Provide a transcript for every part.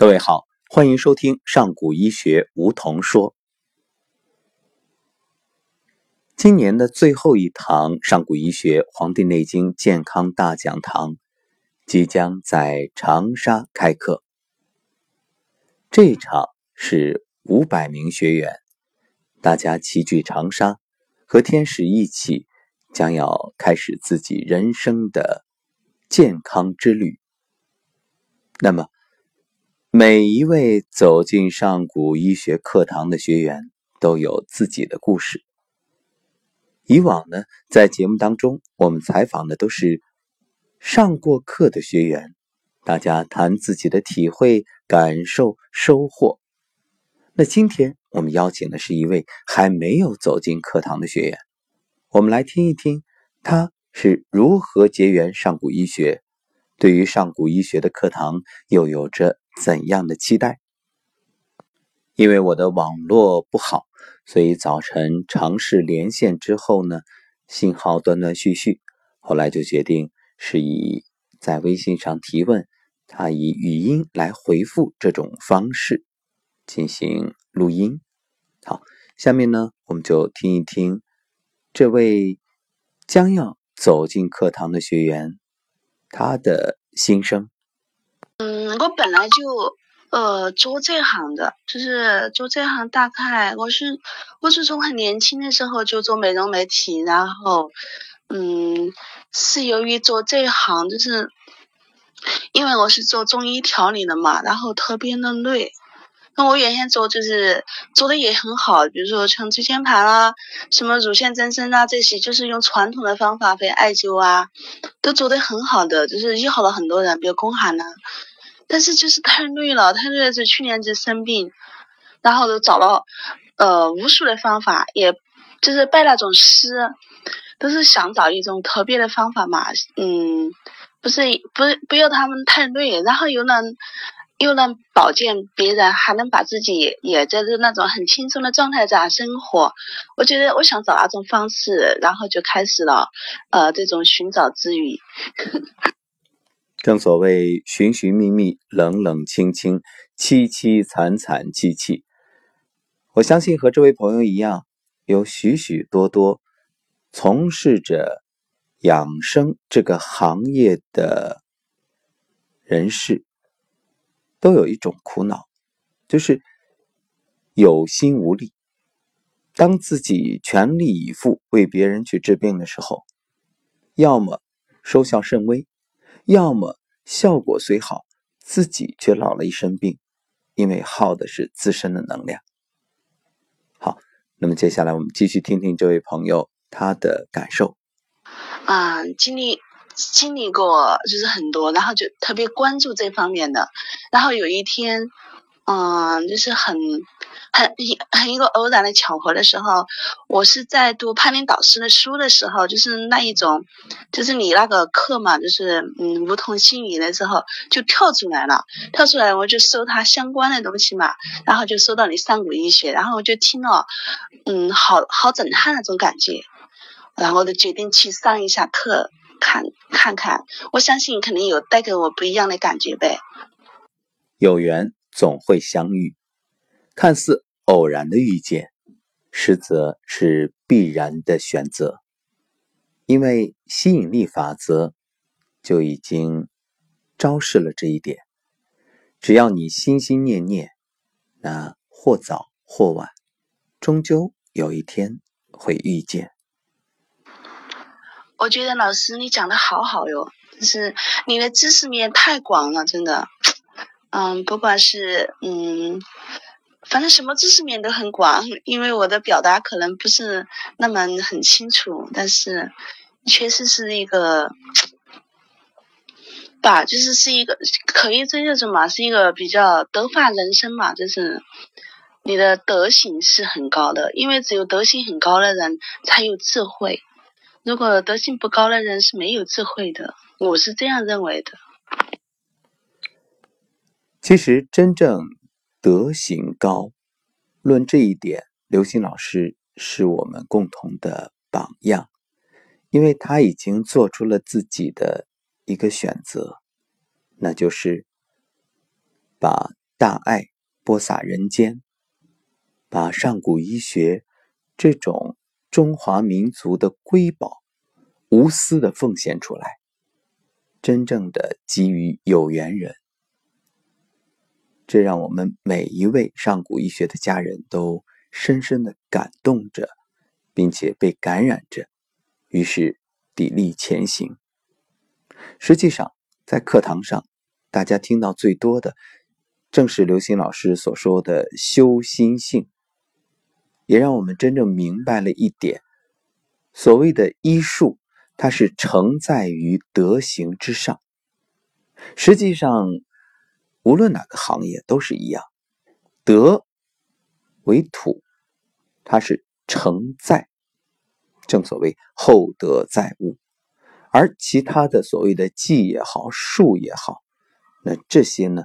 各位好，欢迎收听上古医学梧桐说。今年的最后一堂上古医学《黄帝内经健康大讲堂》即将在长沙开课。这一场是五百名学员，大家齐聚长沙，和天使一起，将要开始自己人生的健康之旅。那么。每一位走进上古医学课堂的学员都有自己的故事。以往呢，在节目当中，我们采访的都是上过课的学员，大家谈自己的体会、感受、收获。那今天我们邀请的是一位还没有走进课堂的学员，我们来听一听他是如何结缘上古医学，对于上古医学的课堂又有着。怎样的期待？因为我的网络不好，所以早晨尝试连线之后呢，信号断断续续。后来就决定是以在微信上提问，他以语音来回复这种方式进行录音。好，下面呢，我们就听一听这位将要走进课堂的学员他的心声。我本来就呃做这行的，就是做这行大概我是我是从很年轻的时候就做美容美体，然后嗯是由于做这行就是因为我是做中医调理的嘛，然后特别的累。那我原先做就是做的也很好，比如说像椎间盘啊、什么乳腺增生啊这些，就是用传统的方法，非艾灸啊，都做的很好的，就是医好了很多人，比如宫寒呐。但是就是太累了，太累了。就去年就生病，然后都找了呃无数的方法，也就是拜那种师，都是想找一种特别的方法嘛。嗯，不是不不要他们太累，然后又能又能保健别人，还能把自己也在这那种很轻松的状态下生活。我觉得我想找那种方式，然后就开始了呃这种寻找之旅。正所谓寻寻觅觅，冷冷清清，凄凄惨惨戚戚。我相信和这位朋友一样，有许许多多从事着养生这个行业的人士，都有一种苦恼，就是有心无力。当自己全力以赴为别人去治病的时候，要么收效甚微。要么效果虽好，自己却老了一身病，因为耗的是自身的能量。好，那么接下来我们继续听听这位朋友他的感受。啊，经历经历过就是很多，然后就特别关注这方面的，然后有一天，嗯，就是很。很一很一个偶然的巧合的时候，我是在读潘林导师的书的时候，就是那一种，就是你那个课嘛，就是嗯梧桐心语的时候就跳出来了，跳出来我就搜他相关的东西嘛，然后就搜到你上古医学，然后我就听了，嗯，好好震撼那种感觉，然后我就决定去上一下课，看看看，我相信肯定有带给我不一样的感觉呗。有缘总会相遇。看似偶然的遇见，实则是必然的选择，因为吸引力法则就已经昭示了这一点。只要你心心念念，那或早或晚，终究有一天会遇见。我觉得老师你讲的好好哟，就是你的知识面太广了，真的。嗯，不管是嗯。反正什么知识面都很广，因为我的表达可能不是那么很清楚，但是确实是一个，吧，就是是一个可以这种嘛，是一个比较德化人生嘛，就是你的德行是很高的，因为只有德行很高的人才有智慧，如果德行不高的人是没有智慧的，我是这样认为的。其实真正。德行高，论这一点，刘星老师是我们共同的榜样，因为他已经做出了自己的一个选择，那就是把大爱播撒人间，把上古医学这种中华民族的瑰宝无私的奉献出来，真正的给予有缘人。这让我们每一位上古医学的家人都深深的感动着，并且被感染着，于是砥砺前行。实际上，在课堂上，大家听到最多的，正是刘星老师所说的“修心性”，也让我们真正明白了一点：所谓的医术，它是承载于德行之上。实际上。无论哪个行业都是一样，德为土，它是承载，正所谓厚德载物。而其他的所谓的技也好，术也好，那这些呢，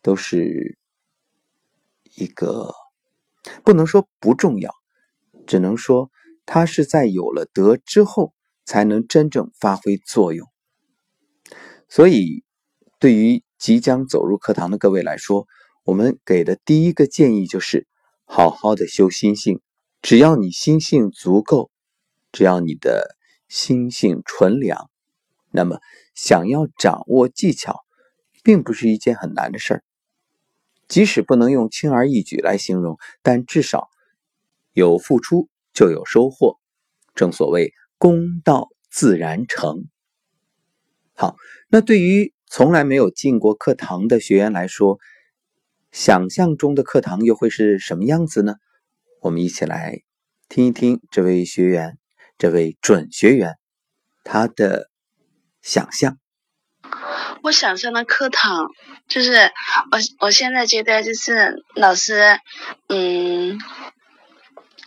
都是一个不能说不重要，只能说它是在有了德之后才能真正发挥作用。所以，对于。即将走入课堂的各位来说，我们给的第一个建议就是：好好的修心性。只要你心性足够，只要你的心性纯良，那么想要掌握技巧，并不是一件很难的事儿。即使不能用轻而易举来形容，但至少有付出就有收获。正所谓功到自然成。好，那对于。从来没有进过课堂的学员来说，想象中的课堂又会是什么样子呢？我们一起来听一听这位学员，这位准学员他的想象。我想象的课堂就是我我现在觉得就是老师，嗯。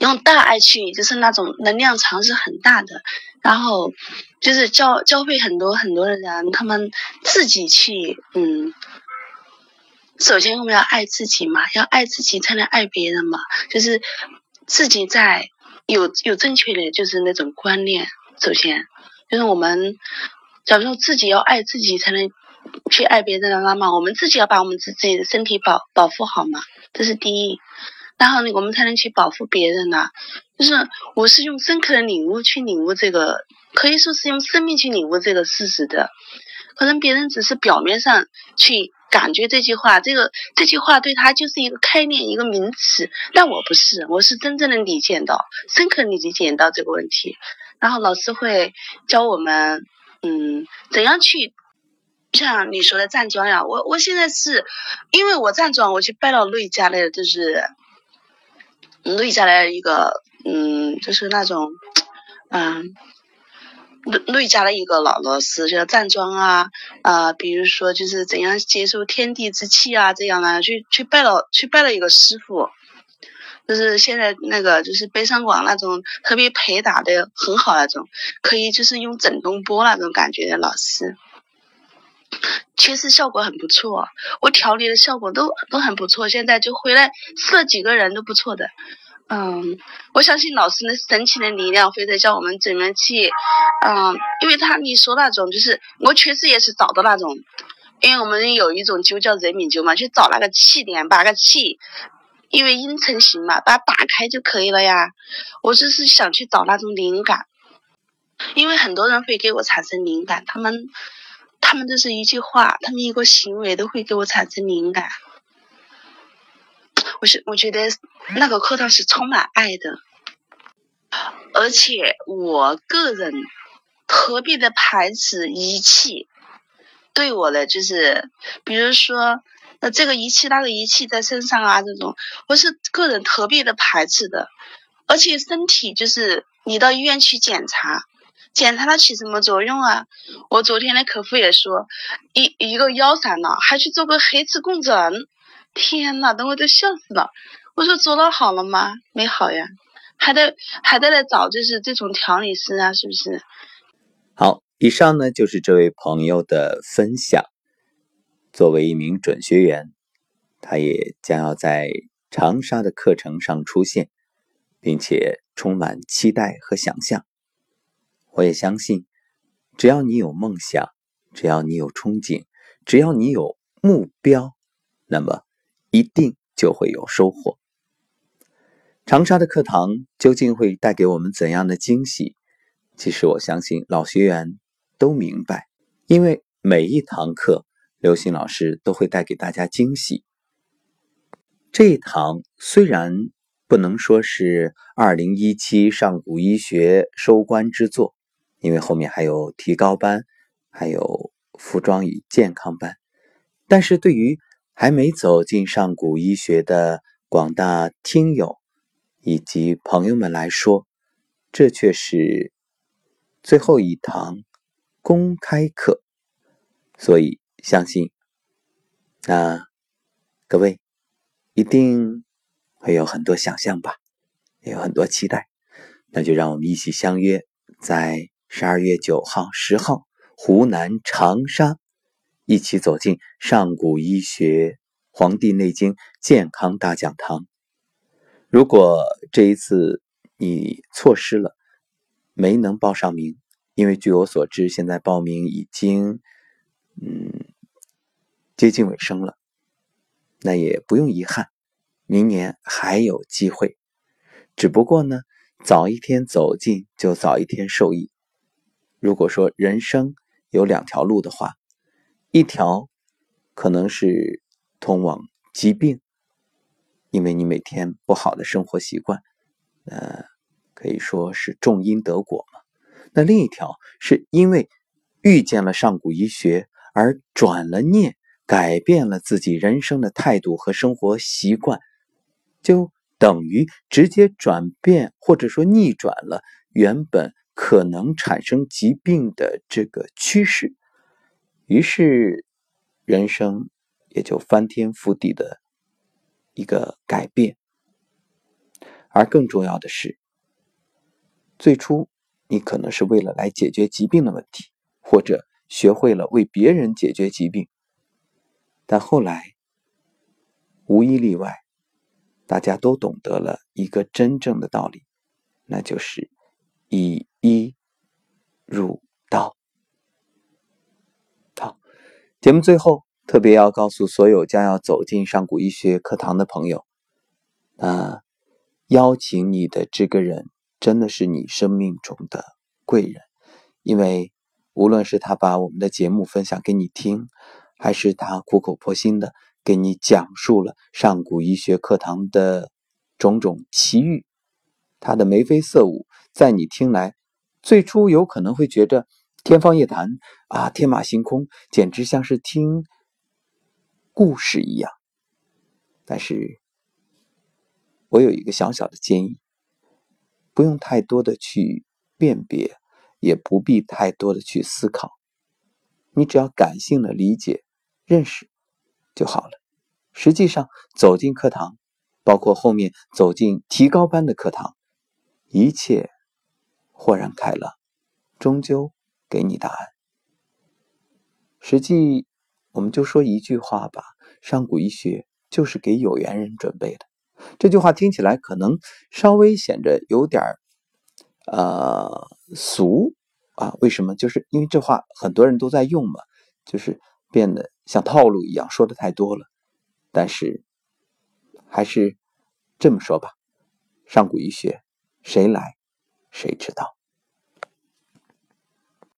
用大爱去，就是那种能量场是很大的，然后就是教教会很多很多的人，他们自己去，嗯，首先我们要爱自己嘛，要爱自己才能爱别人嘛，就是自己在有有正确的就是那种观念，首先就是我们，假如说自己要爱自己才能去爱别人的话嘛，我们自己要把我们自己的身体保保护好嘛，这是第一。然后呢，我们才能去保护别人呢。就是我是用深刻的领悟去领悟这个，可以说是用生命去领悟这个事实的。可能别人只是表面上去感觉这句话，这个这句话对他就是一个概念，一个名词。但我不是，我是真正的理解到，深刻理解到这个问题。然后老师会教我们，嗯，怎样去像你说的站桩呀。我我现在是因为我站桩，我去拜了瑞家的，就是。累下来一个，嗯，就是那种，嗯，累累家的一个老老师，叫站桩啊，啊，比如说就是怎样接受天地之气啊，这样的，去去拜了，去拜了一个师傅，就是现在那个就是北上广那种特别陪打的很好那种，可以就是用震动波那种感觉的老师。确实效果很不错，我调理的效果都都很不错。现在就回来试了几个人都不错的，嗯，我相信老师的神奇的力量会在教我们怎么去，嗯，因为他你说那种就是我确实也是找到那种，因为我们有一种灸叫人民灸嘛，去找那个气点，把那个气，因为阴成形嘛，把它打开就可以了呀。我就是想去找那种灵感，因为很多人会给我产生灵感，他们。他们都是一句话，他们一个行为都会给我产生灵感。我是我觉得那个课堂是充满爱的，而且我个人特别的排斥仪器对我的就是，比如说呃这个仪器那个仪器在身上啊这种，我是个人特别的排斥的。而且身体就是你到医院去检查。检查它起什么作用啊？我昨天的客户也说，一一个腰闪了，还去做个核磁共振。天呐，等我都笑死了。我说做了好了吗？没好呀，还得还得来找就是这种调理师啊，是不是？好，以上呢就是这位朋友的分享。作为一名准学员，他也将要在长沙的课程上出现，并且充满期待和想象。我也相信，只要你有梦想，只要你有憧憬，只要你有目标，那么一定就会有收获。长沙的课堂究竟会带给我们怎样的惊喜？其实我相信老学员都明白，因为每一堂课，刘星老师都会带给大家惊喜。这一堂虽然不能说是二零一七上古医学收官之作，因为后面还有提高班，还有服装与健康班，但是对于还没走进上古医学的广大听友以及朋友们来说，这却是最后一堂公开课，所以相信那各位一定会有很多想象吧，也有很多期待，那就让我们一起相约在十二月九号、十号，湖南长沙。一起走进上古医学《黄帝内经健康大讲堂》。如果这一次你错失了，没能报上名，因为据我所知，现在报名已经嗯接近尾声了，那也不用遗憾，明年还有机会。只不过呢，早一天走进就早一天受益。如果说人生有两条路的话，一条可能是通往疾病，因为你每天不好的生活习惯，呃，可以说是种因得果嘛。那另一条是因为遇见了上古医学而转了念，改变了自己人生的态度和生活习惯，就等于直接转变或者说逆转了原本可能产生疾病的这个趋势。于是，人生也就翻天覆地的一个改变。而更重要的是，最初你可能是为了来解决疾病的问题，或者学会了为别人解决疾病，但后来无一例外，大家都懂得了一个真正的道理，那就是以一入道。好节目最后特别要告诉所有将要走进上古医学课堂的朋友，啊，邀请你的这个人真的是你生命中的贵人，因为无论是他把我们的节目分享给你听，还是他苦口婆心的给你讲述了上古医学课堂的种种奇遇，他的眉飞色舞，在你听来，最初有可能会觉着。天方夜谭啊，天马行空，简直像是听故事一样。但是，我有一个小小的建议：不用太多的去辨别，也不必太多的去思考，你只要感性的理解、认识就好了。实际上，走进课堂，包括后面走进提高班的课堂，一切豁然开朗，终究。给你答案。实际，我们就说一句话吧：上古医学就是给有缘人准备的。这句话听起来可能稍微显着有点儿呃俗啊？为什么？就是因为这话很多人都在用嘛，就是变得像套路一样，说的太多了。但是，还是这么说吧：上古医学，谁来谁知道。